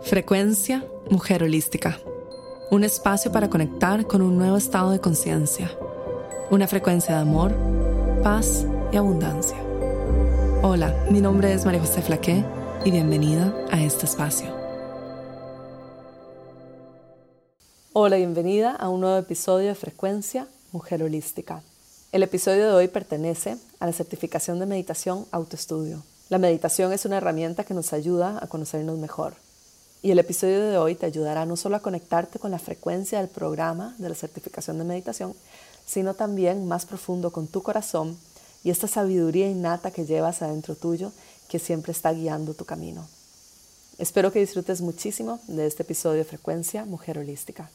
Frecuencia Mujer Holística. Un espacio para conectar con un nuevo estado de conciencia. Una frecuencia de amor, paz y abundancia. Hola, mi nombre es María José Flaqué y bienvenida a este espacio. Hola, bienvenida a un nuevo episodio de Frecuencia Mujer Holística. El episodio de hoy pertenece a la certificación de meditación autoestudio. La meditación es una herramienta que nos ayuda a conocernos mejor. Y el episodio de hoy te ayudará no solo a conectarte con la frecuencia del programa de la certificación de meditación, sino también más profundo con tu corazón y esta sabiduría innata que llevas adentro tuyo que siempre está guiando tu camino. Espero que disfrutes muchísimo de este episodio de Frecuencia Mujer Holística.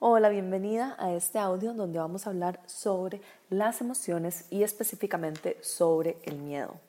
Hola, bienvenida a este audio donde vamos a hablar sobre las emociones y específicamente sobre el miedo.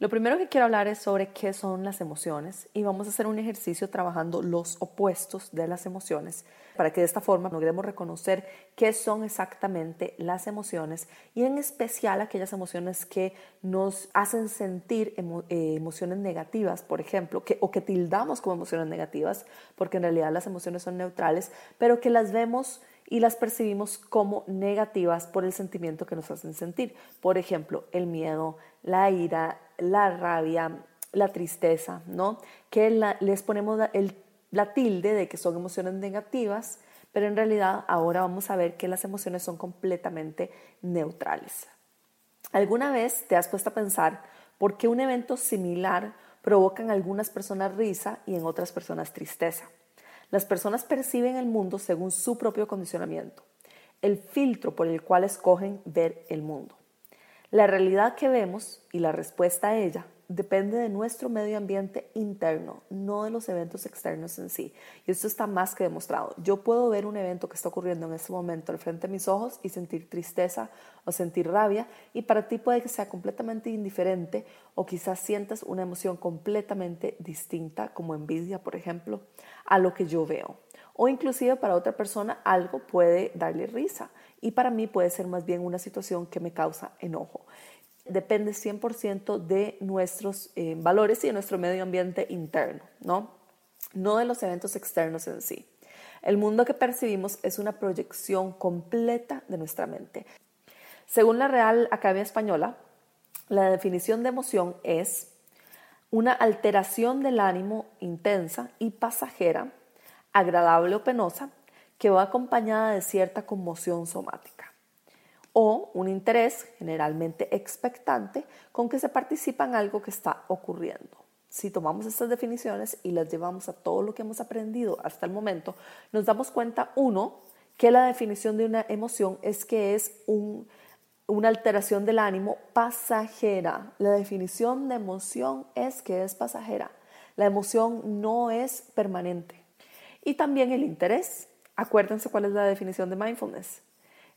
Lo primero que quiero hablar es sobre qué son las emociones y vamos a hacer un ejercicio trabajando los opuestos de las emociones para que de esta forma logremos reconocer qué son exactamente las emociones y en especial aquellas emociones que nos hacen sentir eh, emociones negativas, por ejemplo, que, o que tildamos como emociones negativas, porque en realidad las emociones son neutrales, pero que las vemos y las percibimos como negativas por el sentimiento que nos hacen sentir. Por ejemplo, el miedo, la ira, la rabia, la tristeza, ¿no? Que les ponemos el, la tilde de que son emociones negativas, pero en realidad ahora vamos a ver que las emociones son completamente neutrales. ¿Alguna vez te has puesto a pensar por qué un evento similar provoca en algunas personas risa y en otras personas tristeza? Las personas perciben el mundo según su propio condicionamiento, el filtro por el cual escogen ver el mundo. La realidad que vemos y la respuesta a ella depende de nuestro medio ambiente interno, no de los eventos externos en sí. Y esto está más que demostrado. Yo puedo ver un evento que está ocurriendo en este momento al frente de mis ojos y sentir tristeza o sentir rabia y para ti puede que sea completamente indiferente o quizás sientas una emoción completamente distinta como envidia, por ejemplo, a lo que yo veo. O inclusive para otra persona algo puede darle risa y para mí puede ser más bien una situación que me causa enojo. Depende 100% de nuestros eh, valores y de nuestro medio ambiente interno, ¿no? No de los eventos externos en sí. El mundo que percibimos es una proyección completa de nuestra mente. Según la Real Academia Española, la definición de emoción es una alteración del ánimo intensa y pasajera, agradable o penosa, que va acompañada de cierta conmoción somática o un interés generalmente expectante con que se participa en algo que está ocurriendo. Si tomamos estas definiciones y las llevamos a todo lo que hemos aprendido hasta el momento, nos damos cuenta, uno, que la definición de una emoción es que es una alteración del ánimo pasajera. La definición de emoción es que es pasajera. La emoción no es permanente. Y también el interés. Acuérdense cuál es la definición de mindfulness.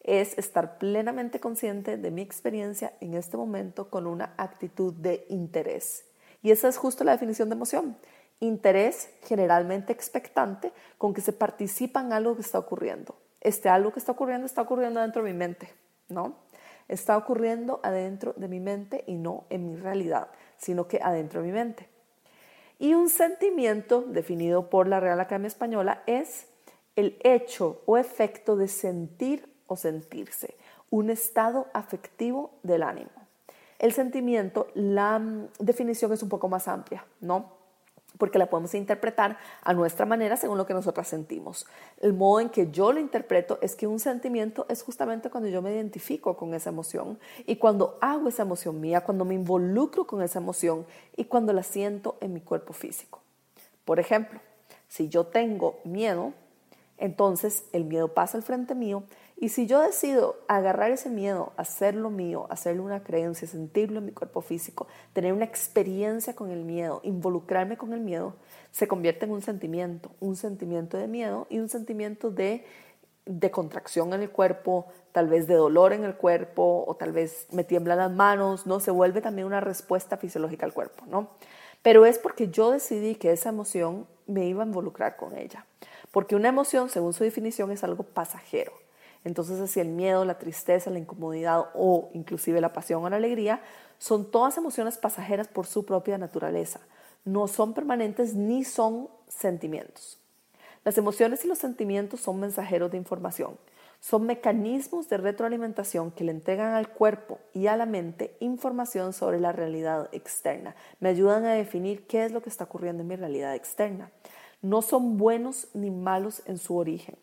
Es estar plenamente consciente de mi experiencia en este momento con una actitud de interés. Y esa es justo la definición de emoción. Interés generalmente expectante con que se participa en algo que está ocurriendo. Este algo que está ocurriendo está ocurriendo dentro de mi mente, ¿no? Está ocurriendo adentro de mi mente y no en mi realidad, sino que adentro de mi mente. Y un sentimiento definido por la Real Academia Española es el hecho o efecto de sentir o sentirse, un estado afectivo del ánimo. El sentimiento, la mm, definición es un poco más amplia, ¿no? Porque la podemos interpretar a nuestra manera según lo que nosotras sentimos. El modo en que yo lo interpreto es que un sentimiento es justamente cuando yo me identifico con esa emoción y cuando hago esa emoción mía, cuando me involucro con esa emoción y cuando la siento en mi cuerpo físico. Por ejemplo, si yo tengo miedo, entonces el miedo pasa al frente mío y si yo decido agarrar ese miedo, hacerlo mío, hacerlo una creencia, sentirlo en mi cuerpo físico, tener una experiencia con el miedo, involucrarme con el miedo, se convierte en un sentimiento, un sentimiento de miedo y un sentimiento de, de contracción en el cuerpo, tal vez de dolor en el cuerpo o tal vez me tiemblan las manos, ¿no? Se vuelve también una respuesta fisiológica al cuerpo, ¿no? Pero es porque yo decidí que esa emoción me iba a involucrar con ella. Porque una emoción, según su definición, es algo pasajero. Entonces, si el miedo, la tristeza, la incomodidad o inclusive la pasión o la alegría son todas emociones pasajeras por su propia naturaleza. No son permanentes ni son sentimientos. Las emociones y los sentimientos son mensajeros de información. Son mecanismos de retroalimentación que le entregan al cuerpo y a la mente información sobre la realidad externa. Me ayudan a definir qué es lo que está ocurriendo en mi realidad externa. No son buenos ni malos en su origen.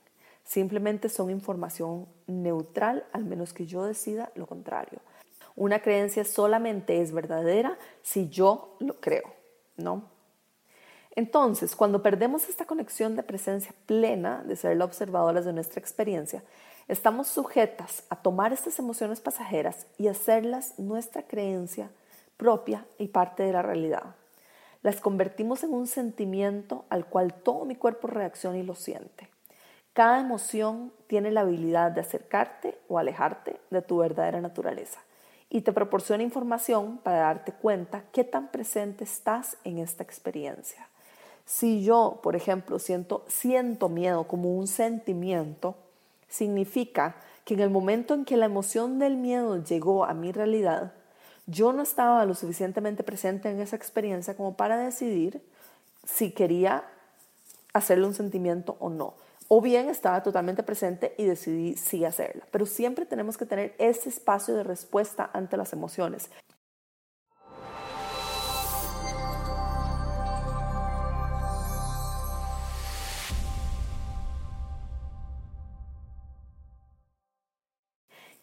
Simplemente son información neutral, al menos que yo decida lo contrario. Una creencia solamente es verdadera si yo lo creo, ¿no? Entonces, cuando perdemos esta conexión de presencia plena, de ser la observadora de nuestra experiencia, estamos sujetas a tomar estas emociones pasajeras y hacerlas nuestra creencia propia y parte de la realidad. Las convertimos en un sentimiento al cual todo mi cuerpo reacciona y lo siente. Cada emoción tiene la habilidad de acercarte o alejarte de tu verdadera naturaleza y te proporciona información para darte cuenta qué tan presente estás en esta experiencia. Si yo, por ejemplo, siento, siento miedo como un sentimiento, significa que en el momento en que la emoción del miedo llegó a mi realidad, yo no estaba lo suficientemente presente en esa experiencia como para decidir si quería hacerle un sentimiento o no. O bien estaba totalmente presente y decidí sí hacerla. Pero siempre tenemos que tener ese espacio de respuesta ante las emociones.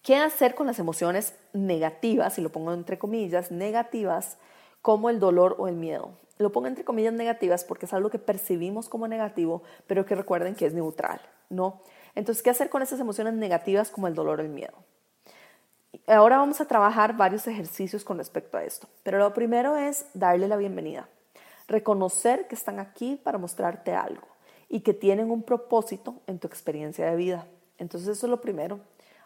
¿Qué hacer con las emociones negativas, y lo pongo entre comillas, negativas, como el dolor o el miedo? Lo pongo entre comillas negativas porque es algo que percibimos como negativo, pero que recuerden que es neutral, ¿no? Entonces, ¿qué hacer con esas emociones negativas como el dolor o el miedo? Ahora vamos a trabajar varios ejercicios con respecto a esto, pero lo primero es darle la bienvenida, reconocer que están aquí para mostrarte algo y que tienen un propósito en tu experiencia de vida. Entonces, eso es lo primero.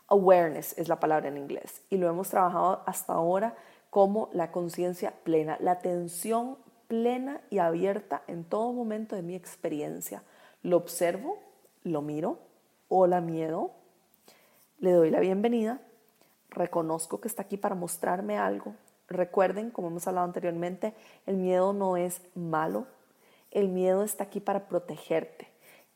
Awareness es la palabra en inglés y lo hemos trabajado hasta ahora como la conciencia plena, la atención plena y abierta en todo momento de mi experiencia. Lo observo, lo miro, hola miedo, le doy la bienvenida, reconozco que está aquí para mostrarme algo. Recuerden, como hemos hablado anteriormente, el miedo no es malo, el miedo está aquí para protegerte.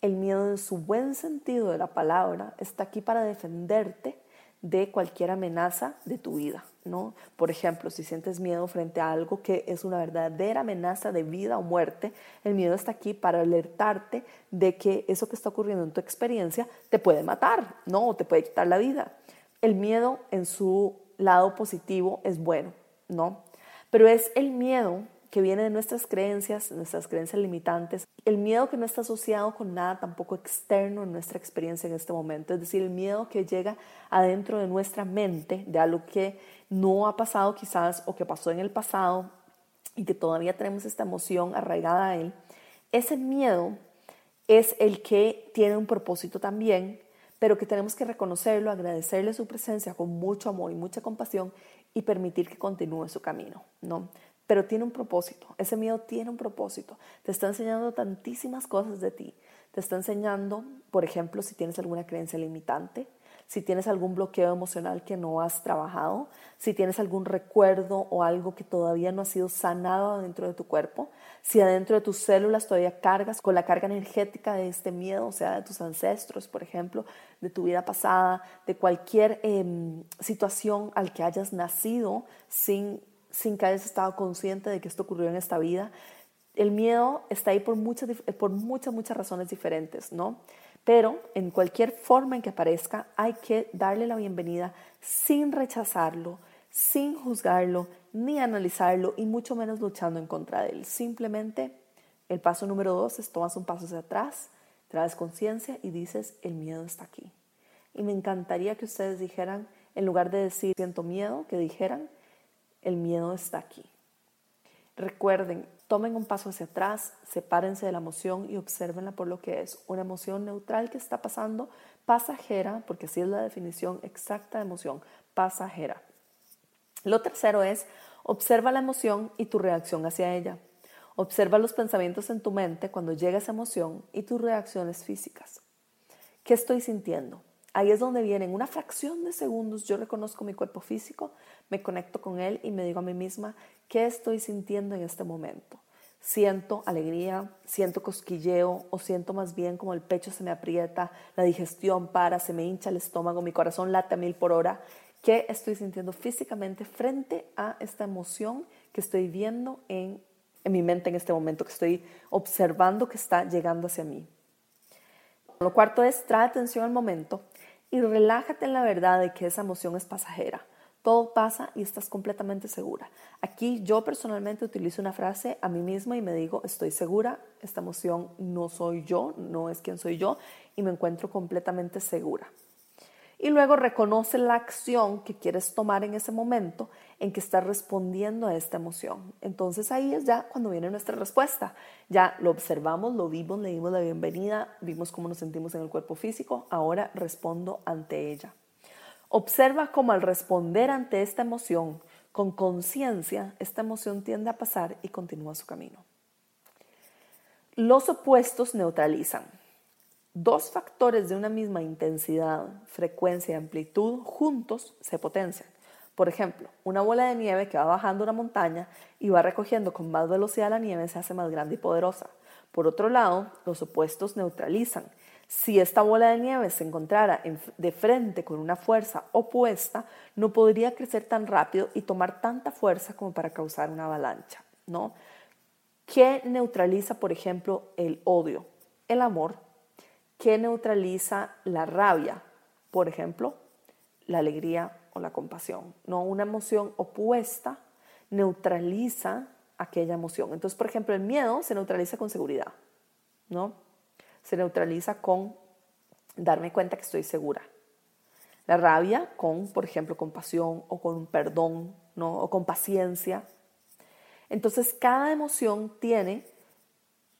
El miedo en su buen sentido de la palabra está aquí para defenderte de cualquier amenaza de tu vida, ¿no? Por ejemplo, si sientes miedo frente a algo que es una verdadera amenaza de vida o muerte, el miedo está aquí para alertarte de que eso que está ocurriendo en tu experiencia te puede matar, ¿no? O te puede quitar la vida. El miedo en su lado positivo es bueno, ¿no? Pero es el miedo que viene de nuestras creencias, nuestras creencias limitantes, el miedo que no está asociado con nada tampoco externo en nuestra experiencia en este momento, es decir, el miedo que llega adentro de nuestra mente de algo que no ha pasado quizás o que pasó en el pasado y que todavía tenemos esta emoción arraigada a él, ese miedo es el que tiene un propósito también, pero que tenemos que reconocerlo, agradecerle su presencia con mucho amor y mucha compasión y permitir que continúe su camino, ¿no? pero tiene un propósito. Ese miedo tiene un propósito. Te está enseñando tantísimas cosas de ti. Te está enseñando, por ejemplo, si tienes alguna creencia limitante, si tienes algún bloqueo emocional que no has trabajado, si tienes algún recuerdo o algo que todavía no ha sido sanado dentro de tu cuerpo, si adentro de tus células todavía cargas con la carga energética de este miedo, o sea, de tus ancestros, por ejemplo, de tu vida pasada, de cualquier em, situación al que hayas nacido sin sin que hayas estado consciente de que esto ocurrió en esta vida. El miedo está ahí por muchas, por muchas, muchas razones diferentes, ¿no? Pero en cualquier forma en que aparezca, hay que darle la bienvenida sin rechazarlo, sin juzgarlo, ni analizarlo y mucho menos luchando en contra de él. Simplemente el paso número dos es tomas un paso hacia atrás, traes conciencia y dices, el miedo está aquí. Y me encantaría que ustedes dijeran, en lugar de decir siento miedo, que dijeran, el miedo está aquí. Recuerden, tomen un paso hacia atrás, sepárense de la emoción y observenla por lo que es, una emoción neutral que está pasando, pasajera, porque así es la definición exacta de emoción, pasajera. Lo tercero es, observa la emoción y tu reacción hacia ella. Observa los pensamientos en tu mente cuando llega esa emoción y tus reacciones físicas. ¿Qué estoy sintiendo? Ahí es donde viene, en una fracción de segundos yo reconozco mi cuerpo físico, me conecto con él y me digo a mí misma, ¿qué estoy sintiendo en este momento? Siento alegría, siento cosquilleo o siento más bien como el pecho se me aprieta, la digestión para, se me hincha el estómago, mi corazón late a mil por hora. ¿Qué estoy sintiendo físicamente frente a esta emoción que estoy viendo en, en mi mente en este momento, que estoy observando que está llegando hacia mí? Lo cuarto es, trae atención al momento y relájate en la verdad de que esa emoción es pasajera. Todo pasa y estás completamente segura. Aquí yo personalmente utilizo una frase a mí misma y me digo, estoy segura, esta emoción no soy yo, no es quien soy yo y me encuentro completamente segura y luego reconoce la acción que quieres tomar en ese momento en que estás respondiendo a esta emoción. Entonces ahí es ya cuando viene nuestra respuesta. Ya lo observamos, lo vimos, le dimos la bienvenida, vimos cómo nos sentimos en el cuerpo físico, ahora respondo ante ella. Observa cómo al responder ante esta emoción con conciencia, esta emoción tiende a pasar y continúa su camino. Los opuestos neutralizan dos factores de una misma intensidad, frecuencia y amplitud juntos se potencian. Por ejemplo, una bola de nieve que va bajando una montaña y va recogiendo con más velocidad la nieve se hace más grande y poderosa. Por otro lado, los opuestos neutralizan. Si esta bola de nieve se encontrara de frente con una fuerza opuesta, no podría crecer tan rápido y tomar tanta fuerza como para causar una avalancha. ¿no? ¿Qué neutraliza, por ejemplo, el odio? El amor ¿Qué neutraliza la rabia? Por ejemplo, la alegría o la compasión. No, una emoción opuesta neutraliza aquella emoción. Entonces, por ejemplo, el miedo se neutraliza con seguridad, ¿no? Se neutraliza con darme cuenta que estoy segura. La rabia con, por ejemplo, compasión o con perdón, ¿no? O con paciencia. Entonces, cada emoción tiene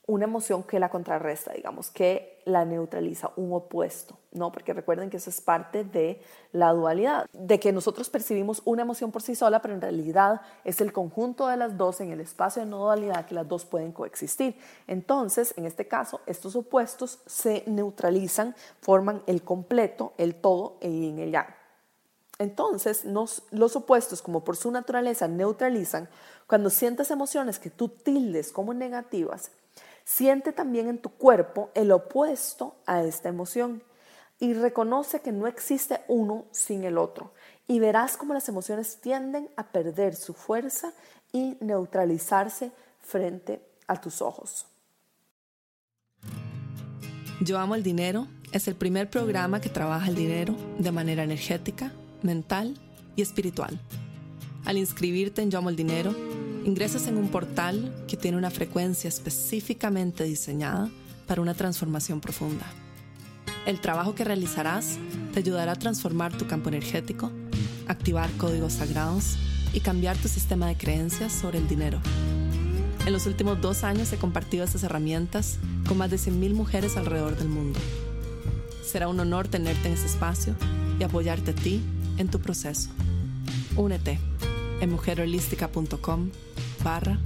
una emoción que la contrarresta, digamos, que la neutraliza, un opuesto, ¿no? Porque recuerden que eso es parte de la dualidad, de que nosotros percibimos una emoción por sí sola, pero en realidad es el conjunto de las dos en el espacio de no dualidad que las dos pueden coexistir. Entonces, en este caso, estos opuestos se neutralizan, forman el completo, el todo y en el yang. Entonces, los opuestos, como por su naturaleza neutralizan, cuando sientes emociones que tú tildes como negativas, Siente también en tu cuerpo el opuesto a esta emoción y reconoce que no existe uno sin el otro. Y verás cómo las emociones tienden a perder su fuerza y neutralizarse frente a tus ojos. Yo amo el dinero es el primer programa que trabaja el dinero de manera energética, mental y espiritual. Al inscribirte en Yo amo el dinero, ingresas en un portal que tiene una frecuencia específicamente diseñada para una transformación profunda. El trabajo que realizarás te ayudará a transformar tu campo energético, activar códigos sagrados y cambiar tu sistema de creencias sobre el dinero. En los últimos dos años he compartido estas herramientas con más de 100.000 mujeres alrededor del mundo. Será un honor tenerte en este espacio y apoyarte a ti en tu proceso. Únete en mujerholística.com barra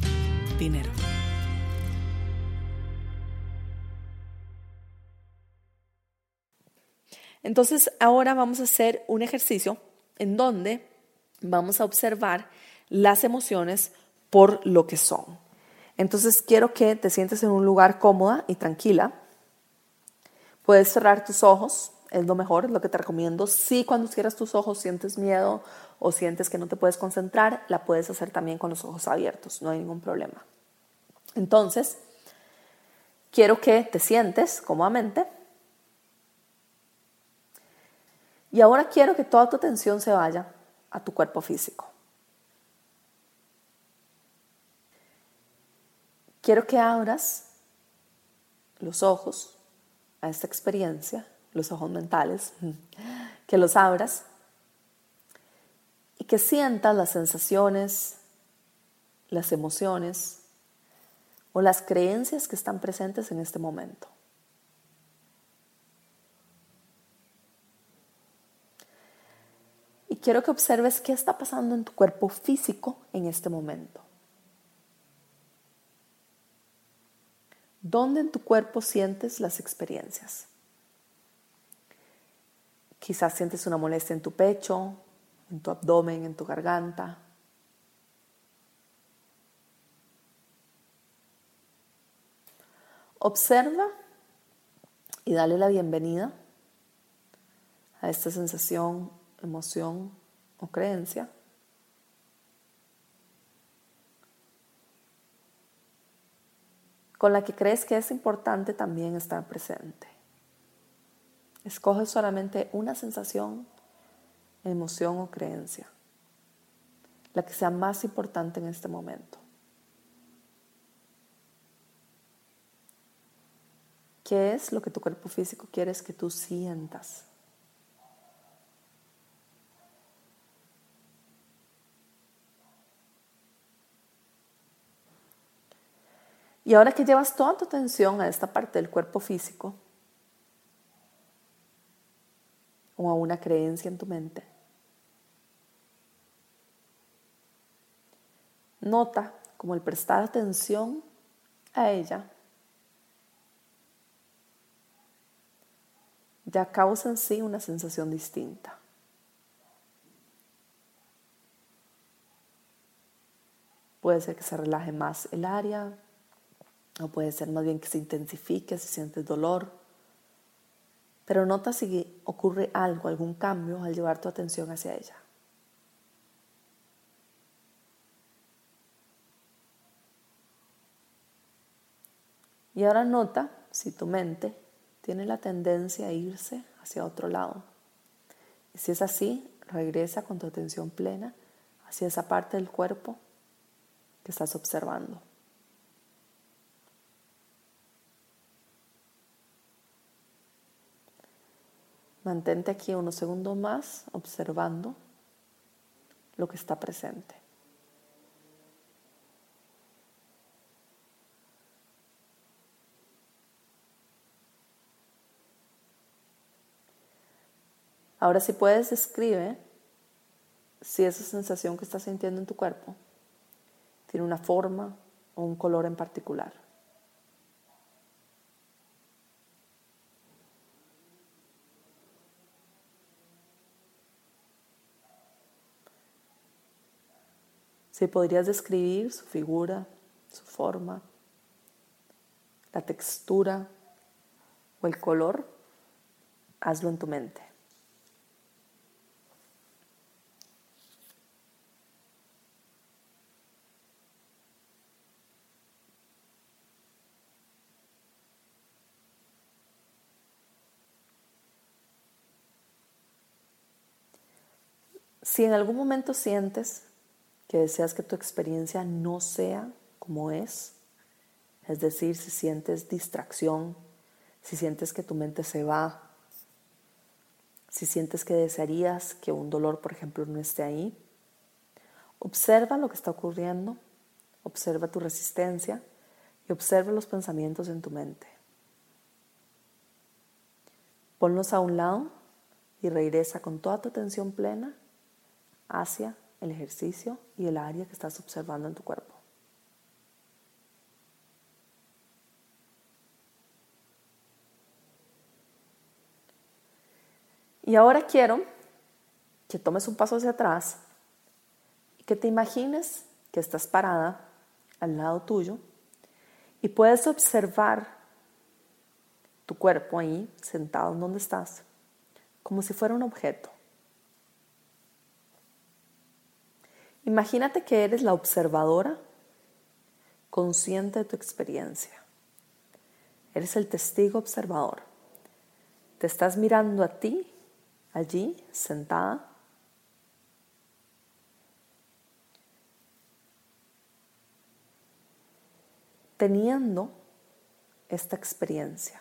dinero. Entonces ahora vamos a hacer un ejercicio en donde vamos a observar las emociones por lo que son. Entonces quiero que te sientes en un lugar cómoda y tranquila. Puedes cerrar tus ojos es lo mejor, es lo que te recomiendo. Si cuando cierras tus ojos sientes miedo o sientes que no te puedes concentrar, la puedes hacer también con los ojos abiertos, no hay ningún problema. Entonces, quiero que te sientes cómodamente. Y ahora quiero que toda tu atención se vaya a tu cuerpo físico. Quiero que abras los ojos a esta experiencia los ojos mentales, que los abras que sientas las sensaciones, las emociones o las creencias que están presentes en este momento. Y quiero que observes qué está pasando en tu cuerpo físico en este momento. ¿Dónde en tu cuerpo sientes las experiencias? Quizás sientes una molestia en tu pecho, en tu abdomen, en tu garganta. Observa y dale la bienvenida a esta sensación, emoción o creencia. con la que crees que es importante también estar presente. Escoge solamente una sensación, emoción o creencia, la que sea más importante en este momento. ¿Qué es lo que tu cuerpo físico quiere que tú sientas? Y ahora que llevas toda tu atención a esta parte del cuerpo físico o a una creencia en tu mente, nota como el prestar atención a ella ya causa en sí una sensación distinta. Puede ser que se relaje más el área, o puede ser más bien que se intensifique si sientes dolor. Pero nota si ocurre algo, algún cambio al llevar tu atención hacia ella. Y ahora nota si tu mente tiene la tendencia a irse hacia otro lado. Y si es así, regresa con tu atención plena hacia esa parte del cuerpo que estás observando. Mantente aquí unos segundos más observando lo que está presente. Ahora si puedes escribe si esa sensación que estás sintiendo en tu cuerpo tiene una forma o un color en particular. Si podrías describir su figura, su forma, la textura o el color, hazlo en tu mente. Si en algún momento sientes que deseas que tu experiencia no sea como es. Es decir, si sientes distracción, si sientes que tu mente se va, si sientes que desearías que un dolor, por ejemplo, no esté ahí, observa lo que está ocurriendo, observa tu resistencia y observa los pensamientos en tu mente. Ponlos a un lado y regresa con toda tu atención plena hacia el ejercicio y el área que estás observando en tu cuerpo. Y ahora quiero que tomes un paso hacia atrás y que te imagines que estás parada al lado tuyo y puedes observar tu cuerpo ahí, sentado en donde estás, como si fuera un objeto. Imagínate que eres la observadora consciente de tu experiencia. Eres el testigo observador. Te estás mirando a ti allí, sentada. teniendo esta experiencia.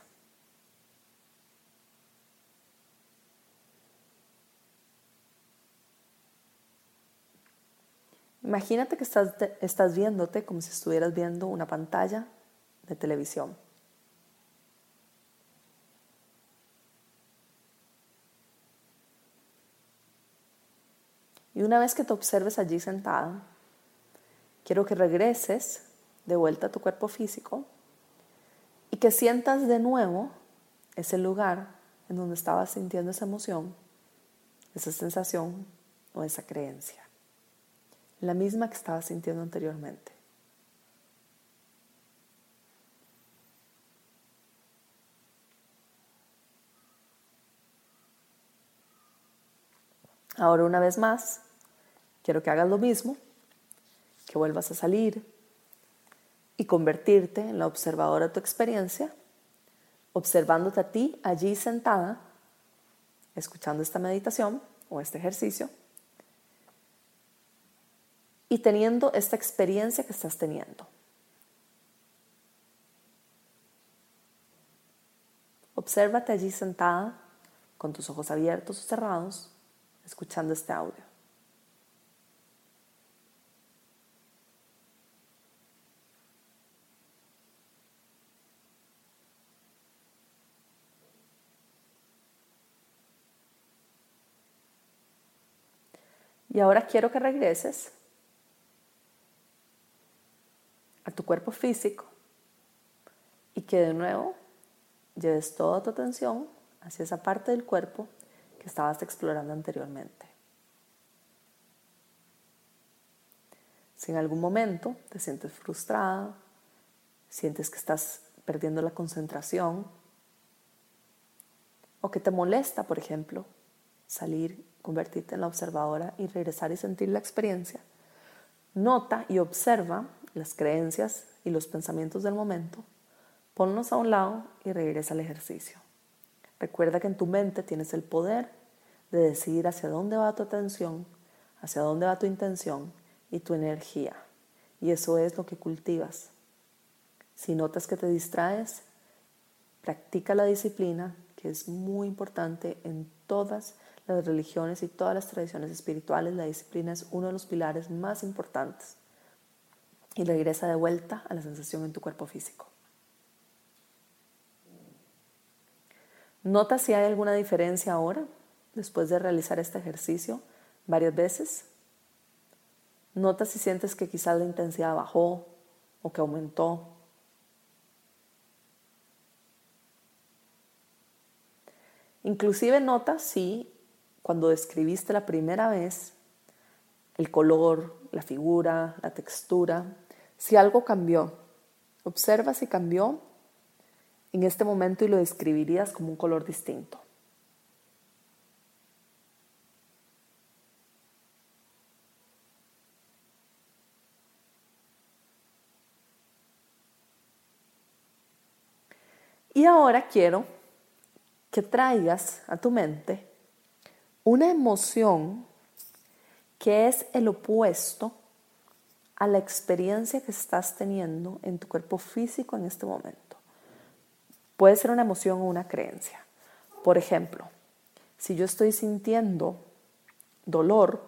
Imagínate que estás, viéndote como si estuvieras viendo una pantalla de televisión. Y una vez que te observes allí sentada, quiero que regreses de vuelta a tu cuerpo físico y que sientas de nuevo ese lugar en donde estabas sintiendo esa emoción esa sensación o esa creencia. La misma que estabas sintiendo anteriormente. Ahora una vez más, quiero que hagas lo mismo, que vuelvas a salir y convertirte en la observadora de tu experiencia, observándote a ti allí sentada, escuchando esta meditación o este ejercicio y teniendo esta experiencia que estás teniendo. Obsérvate allí sentada con tus ojos abiertos o cerrados escuchando este audio. Y ahora quiero que regreses tu cuerpo físico y que de nuevo lleves toda tu atención hacia esa parte del cuerpo que estabas explorando anteriormente. Si en algún momento te sientes frustrada, sientes que estás perdiendo la concentración o que te molesta, por ejemplo, salir, convertirte en la observadora y regresar y sentir la experiencia, nota y observa las creencias y los pensamientos del momento, ponlos a un lado y regresa al ejercicio. Recuerda que en tu mente tienes el poder de decidir hacia dónde va tu atención, hacia dónde va tu intención y tu energía. Y eso es lo que cultivas. Si notas que te distraes, practica la disciplina, que es muy importante en todas las religiones y todas las tradiciones espirituales. La disciplina es uno de los pilares más importantes. Y regresa de vuelta a la sensación en tu cuerpo físico. Nota si hay alguna diferencia ahora, después de realizar este ejercicio varias veces. Nota si sientes que quizás la intensidad bajó o que aumentó. Inclusive nota si cuando describiste la primera vez el color, la figura, la textura, si algo cambió. Observa si cambió en este momento y lo describirías como un color distinto. Y ahora quiero que traigas a tu mente una emoción que es el opuesto a la experiencia que estás teniendo en tu cuerpo físico en este momento. Puede ser una emoción o una creencia. Por ejemplo, si yo estoy sintiendo dolor,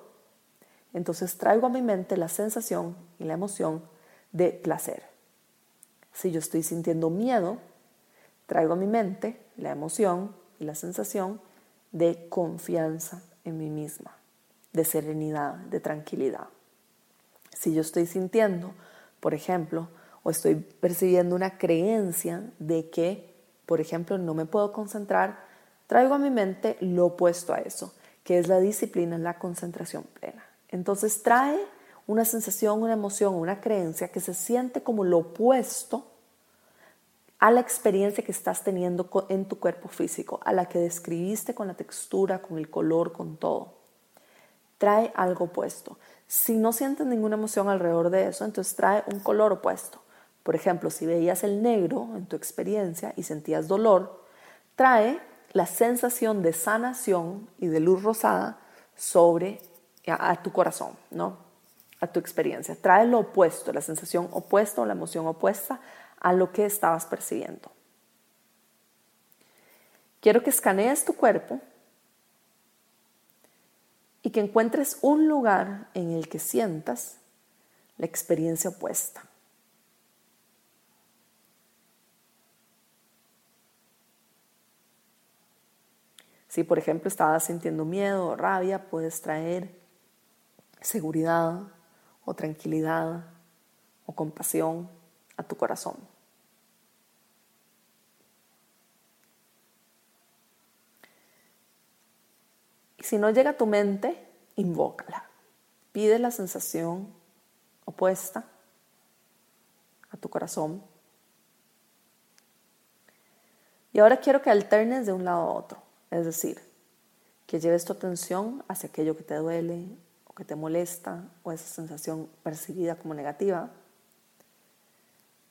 entonces traigo a mi mente la sensación y la emoción de placer. Si yo estoy sintiendo miedo, traigo a mi mente la emoción y la sensación de confianza en mí misma, de serenidad, de tranquilidad. Si yo estoy sintiendo, por ejemplo, o estoy percibiendo una creencia de que por ejemplo, no me puedo concentrar, traigo a mi mente lo opuesto a eso, que es la disciplina, la concentración plena. Entonces trae una sensación, una emoción, una creencia que se siente como lo opuesto a la experiencia que estás teniendo en tu cuerpo físico, a la que describiste con la textura, con el color, con todo. Trae algo opuesto. Si no sientes ninguna emoción alrededor de eso, entonces trae un color opuesto. Por ejemplo, si veías el negro en tu experiencia y sentías dolor, trae la sensación de sanación y de luz rosada sobre a, tu corazón, ¿no? A tu experiencia. Trae lo opuesto, la sensación opuesta o la emoción opuesta a lo que estabas percibiendo. Quiero que escanees tu cuerpo y que encuentres un lugar en el que sientas la experiencia opuesta. Si por ejemplo estabas sintiendo miedo o rabia, puedes traer seguridad o tranquilidad o compasión a tu corazón. Si no llega a tu mente, invócala. Pide la sensación opuesta a tu corazón. Y ahora quiero que alternes de un lado a otro, es decir, que lleves tu atención hacia aquello que te duele o que te molesta o esa sensación percibida como negativa.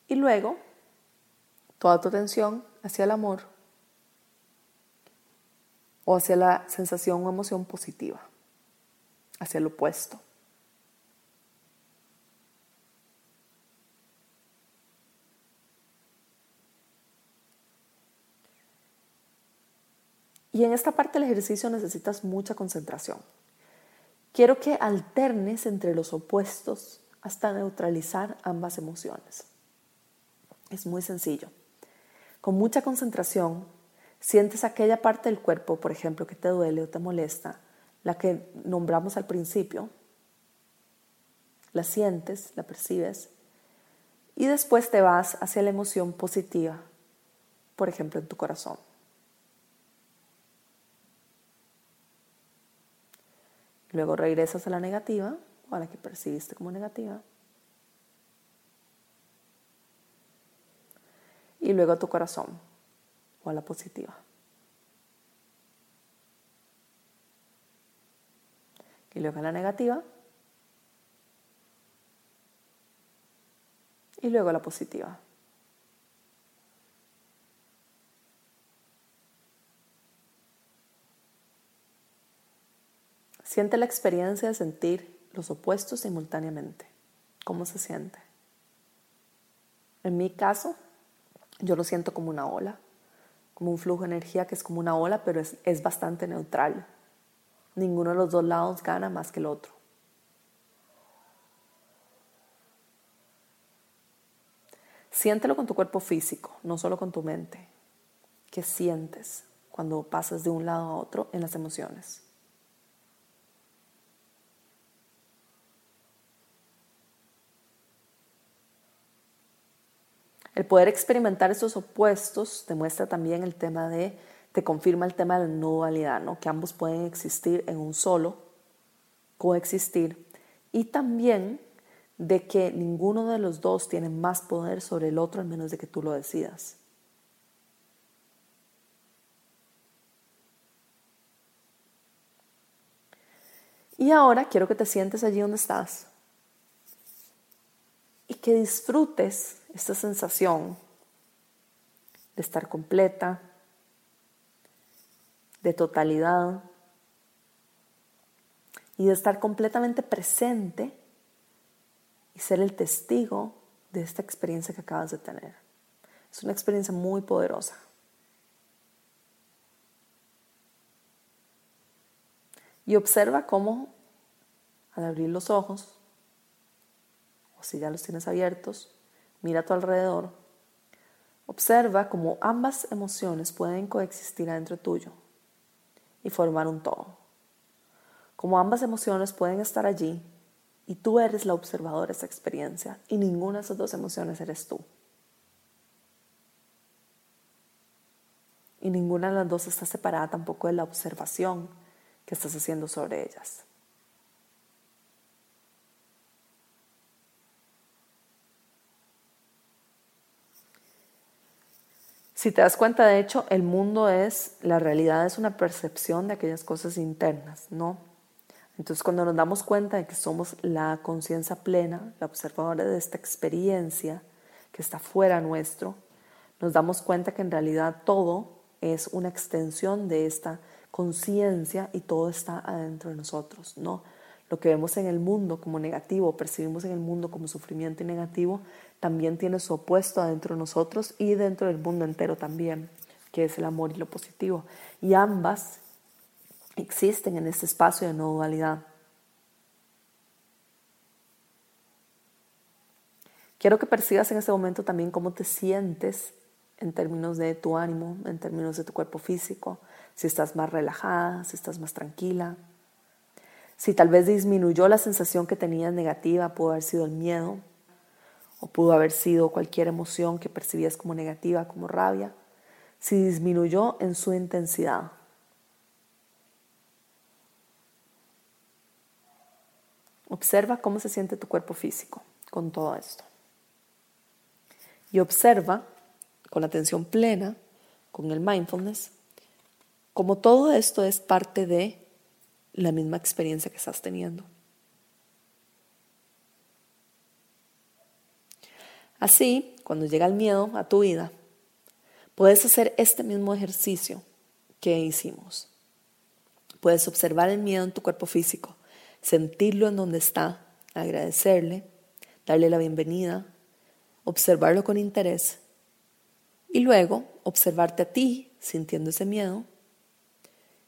Y luego, toda tu atención hacia el amor o hacia la sensación o emoción positiva, hacia el opuesto. Y en esta parte del ejercicio necesitas mucha concentración. Quiero que alternes entre los opuestos hasta neutralizar ambas emociones. Es muy sencillo. Con mucha concentración, sientes aquella parte del cuerpo, por ejemplo, que te duele o te molesta, la que nombramos al principio, la sientes, la percibes, y después te vas hacia la emoción positiva, por ejemplo, en tu corazón. Luego regresas a la negativa o a la que percibiste como negativa. Y luego a tu corazón la positiva. Y luego la negativa. Y luego la positiva. Siente la experiencia de sentir los opuestos simultáneamente. ¿Cómo se siente? En mi caso, yo lo siento como una ola, un flujo de energía que es como una ola, pero es, es bastante neutral. Ninguno de los dos lados gana más que el otro. Siéntelo con tu cuerpo físico, no solo con tu mente. ¿Qué sientes cuando pasas de un lado a otro en las emociones? El poder experimentar esos opuestos demuestra también el tema de, te confirma el tema de la no dualidad, ¿no? que ambos pueden existir en un solo, coexistir, y también de que ninguno de los dos tiene más poder sobre el otro al menos de que tú lo decidas. Y ahora quiero que te sientes allí donde estás y que disfrutes esta sensación de estar completa, de totalidad y de estar completamente presente y ser el testigo de esta experiencia que acabas de tener. Es una experiencia muy poderosa. Y observa cómo al abrir los ojos, o si ya los tienes abiertos, Mira a tu alrededor. Observa cómo ambas emociones pueden coexistir adentro tuyo y formar un todo. Como ambas emociones pueden estar allí y tú eres la observadora de esa experiencia y ninguna de esas dos emociones eres tú. Y ninguna de las dos está separada tampoco de la observación que estás haciendo sobre ellas. Si te das cuenta, de hecho, el mundo es, la realidad es una percepción de aquellas cosas internas, ¿no? Entonces, cuando nos damos cuenta de que somos la conciencia plena, la observadora de esta experiencia que está fuera nuestro, nos damos cuenta que en realidad todo es una extensión de esta conciencia y todo está adentro de nosotros, ¿no? Lo que vemos en el mundo como negativo, percibimos en el mundo como sufrimiento y negativo, también tiene su opuesto adentro de nosotros y dentro del mundo entero también, que es el amor y lo positivo. Y ambas existen en este espacio de no dualidad. Quiero que percibas en este momento también cómo te sientes en términos de tu ánimo, en términos de tu cuerpo físico, si estás más relajada, si estás más tranquila, si tal vez disminuyó la sensación que tenías negativa, pudo haber sido el miedo o pudo haber sido cualquier emoción que percibías como negativa, como rabia, si disminuyó en su intensidad. Observa cómo se siente tu cuerpo físico con todo esto. Y observa con atención plena, con el mindfulness, como todo esto es parte de la misma experiencia que estás teniendo. Así, cuando llega el miedo a tu vida, puedes hacer este mismo ejercicio que hicimos. Puedes observar el miedo en tu cuerpo físico, sentirlo en donde está, agradecerle, darle la bienvenida, observarlo con interés y luego observarte a ti sintiendo ese miedo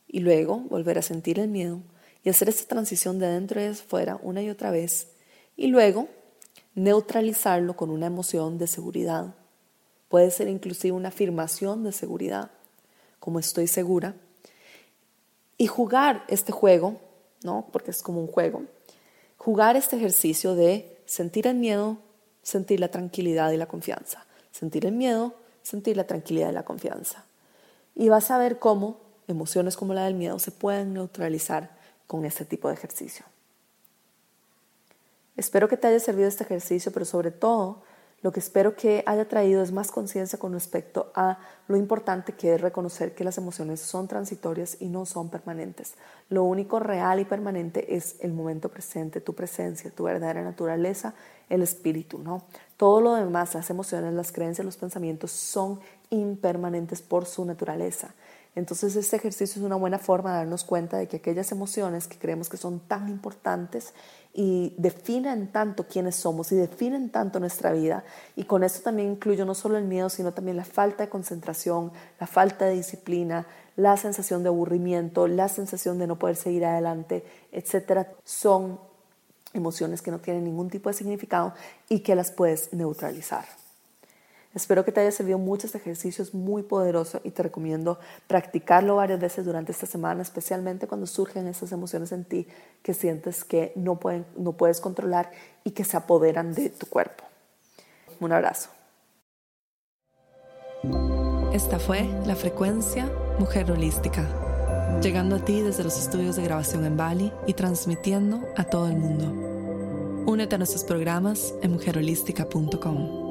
y luego volver a sentir el miedo y hacer esta transición de adentro y de afuera una y otra vez y luego neutralizarlo con una emoción de seguridad. Puede ser inclusive una afirmación de seguridad, como estoy segura. Y jugar este juego, ¿no? Porque es como un juego. Jugar este ejercicio de sentir el miedo, sentir la tranquilidad y la confianza. Sentir el miedo, sentir la tranquilidad y la confianza. Y vas a ver cómo emociones como la del miedo se pueden neutralizar con este tipo de ejercicio. Espero que te haya servido este ejercicio, pero sobre todo lo que espero que haya traído es más conciencia con respecto a lo importante que es reconocer que las emociones son transitorias y no son permanentes. Lo único real y permanente es el momento presente, tu presencia, tu verdadera naturaleza, el espíritu, ¿no? Todo lo demás, las emociones, las creencias, los pensamientos son impermanentes por su naturaleza. Entonces este ejercicio es una buena forma de darnos cuenta de que aquellas emociones que creemos que son tan importantes y definen tanto quiénes somos y definen tanto nuestra vida. Y con esto también incluyo no solo el miedo, sino también la falta de concentración, la falta de disciplina, la sensación de aburrimiento, la sensación de no poder seguir adelante, etcétera. Son emociones que no tienen ningún tipo de significado y que las puedes neutralizar. Espero que te haya servido mucho este ejercicio, es muy poderoso y te recomiendo practicarlo varias veces durante esta semana, especialmente cuando surgen esas emociones en ti que sientes que no, pueden, no puedes controlar y que se apoderan de tu cuerpo. Un abrazo. Esta fue la frecuencia Mujer Holística, llegando a ti desde los estudios de grabación en Bali y transmitiendo a todo el mundo. Únete a nuestros programas en mujerholística.com.